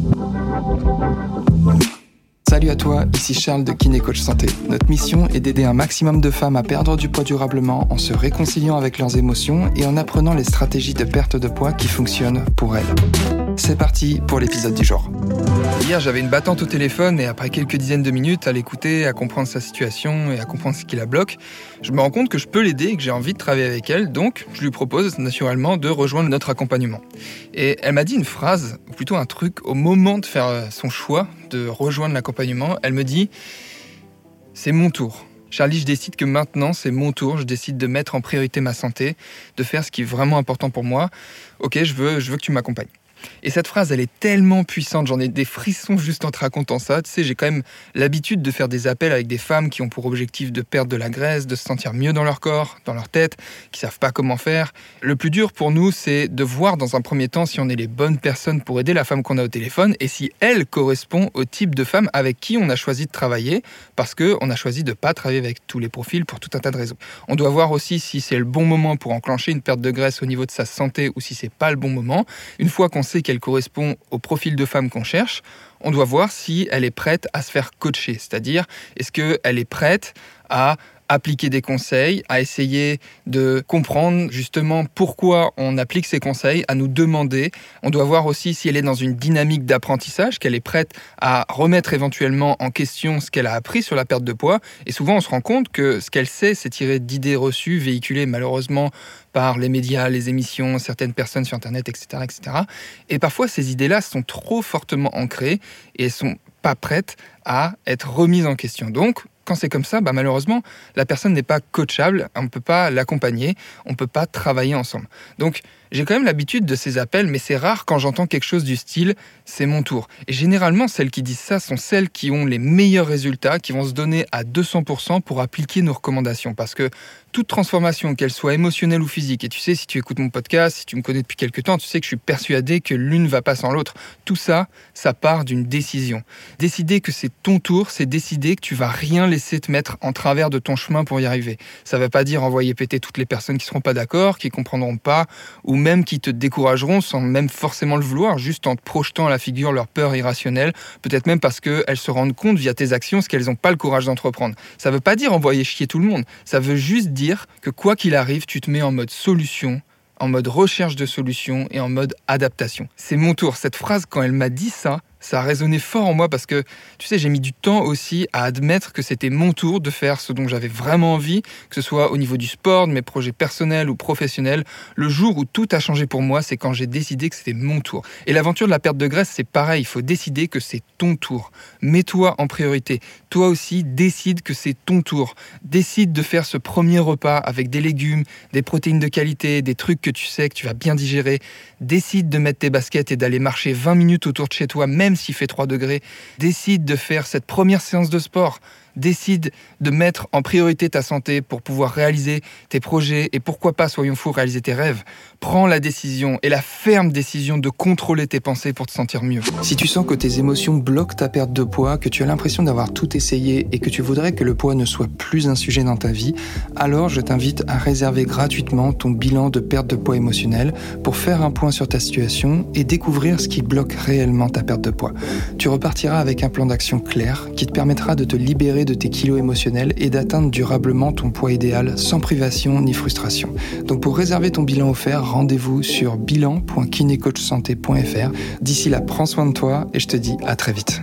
Thank you. Salut à toi, ici Charles de Kiné Coach Santé. Notre mission est d'aider un maximum de femmes à perdre du poids durablement en se réconciliant avec leurs émotions et en apprenant les stratégies de perte de poids qui fonctionnent pour elles. C'est parti pour l'épisode du jour. Hier, j'avais une battante au téléphone et après quelques dizaines de minutes à l'écouter, à comprendre sa situation et à comprendre ce qui la bloque, je me rends compte que je peux l'aider et que j'ai envie de travailler avec elle, donc je lui propose naturellement de rejoindre notre accompagnement. Et elle m'a dit une phrase, ou plutôt un truc, au moment de faire euh, son choix de rejoindre l'accompagnement, elle me dit C'est mon tour. Charlie, je décide que maintenant c'est mon tour, je décide de mettre en priorité ma santé, de faire ce qui est vraiment important pour moi. Ok, je veux, je veux que tu m'accompagnes. Et cette phrase, elle est tellement puissante, j'en ai des frissons juste en te racontant ça. Tu sais, j'ai quand même l'habitude de faire des appels avec des femmes qui ont pour objectif de perdre de la graisse, de se sentir mieux dans leur corps, dans leur tête, qui savent pas comment faire. Le plus dur pour nous, c'est de voir dans un premier temps si on est les bonnes personnes pour aider la femme qu'on a au téléphone et si elle correspond au type de femme avec qui on a choisi de travailler parce qu'on a choisi de pas travailler avec tous les profils pour tout un tas de raisons. On doit voir aussi si c'est le bon moment pour enclencher une perte de graisse au niveau de sa santé ou si c'est pas le bon moment. Une fois qu'on qu'elle correspond au profil de femme qu'on cherche, on doit voir si elle est prête à se faire coacher. C'est-à-dire, est-ce qu'elle est prête à appliquer des conseils, à essayer de comprendre justement pourquoi on applique ces conseils, à nous demander. On doit voir aussi si elle est dans une dynamique d'apprentissage, qu'elle est prête à remettre éventuellement en question ce qu'elle a appris sur la perte de poids. Et souvent, on se rend compte que ce qu'elle sait, c'est tiré d'idées reçues, véhiculées malheureusement par les médias, les émissions, certaines personnes sur Internet, etc. etc. Et parfois, ces idées-là sont trop fortement ancrées et sont pas prêtes à être remises en question. Donc, quand c'est comme ça, bah, malheureusement, la personne n'est pas coachable, on ne peut pas l'accompagner, on ne peut pas travailler ensemble. Donc, j'ai quand même l'habitude de ces appels, mais c'est rare quand j'entends quelque chose du style c'est mon tour. Et généralement, celles qui disent ça sont celles qui ont les meilleurs résultats, qui vont se donner à 200% pour appliquer nos recommandations. Parce que toute transformation, qu'elle soit émotionnelle ou physique, et tu sais, si tu écoutes mon podcast, si tu me connais depuis quelques temps, tu sais que je suis persuadé que l'une va pas sans l'autre. Tout ça, ça part d'une décision. Décider que c'est ton tour, c'est décider que tu vas rien laisser te mettre en travers de ton chemin pour y arriver. Ça ne veut pas dire envoyer péter toutes les personnes qui seront pas d'accord, qui comprendront pas, ou même qui te décourageront sans même forcément le vouloir, juste en te projetant à la figure leur peur irrationnelle, peut-être même parce qu'elles se rendent compte via tes actions ce qu'elles n'ont pas le courage d'entreprendre. Ça ne veut pas dire envoyer chier tout le monde, ça veut juste dire que quoi qu'il arrive, tu te mets en mode solution en mode recherche de solutions et en mode adaptation. C'est mon tour. Cette phrase, quand elle m'a dit ça, ça a résonné fort en moi parce que, tu sais, j'ai mis du temps aussi à admettre que c'était mon tour de faire ce dont j'avais vraiment envie, que ce soit au niveau du sport, de mes projets personnels ou professionnels. Le jour où tout a changé pour moi, c'est quand j'ai décidé que c'était mon tour. Et l'aventure de la perte de graisse, c'est pareil, il faut décider que c'est ton tour. Mets-toi en priorité. Toi aussi, décide que c'est ton tour. Décide de faire ce premier repas avec des légumes, des protéines de qualité, des trucs que tu sais que tu vas bien digérer. Décide de mettre tes baskets et d'aller marcher 20 minutes autour de chez toi, même s'il fait 3 degrés, décide de faire cette première séance de sport décide de mettre en priorité ta santé pour pouvoir réaliser tes projets et pourquoi pas, soyons fous, réaliser tes rêves, prends la décision et la ferme décision de contrôler tes pensées pour te sentir mieux. Si tu sens que tes émotions bloquent ta perte de poids, que tu as l'impression d'avoir tout essayé et que tu voudrais que le poids ne soit plus un sujet dans ta vie, alors je t'invite à réserver gratuitement ton bilan de perte de poids émotionnel pour faire un point sur ta situation et découvrir ce qui bloque réellement ta perte de poids. Tu repartiras avec un plan d'action clair qui te permettra de te libérer de tes kilos émotionnels et d'atteindre durablement ton poids idéal sans privation ni frustration. Donc pour réserver ton bilan offert, rendez-vous sur bilan.kinecoachsanté.fr. D'ici là, prends soin de toi et je te dis à très vite.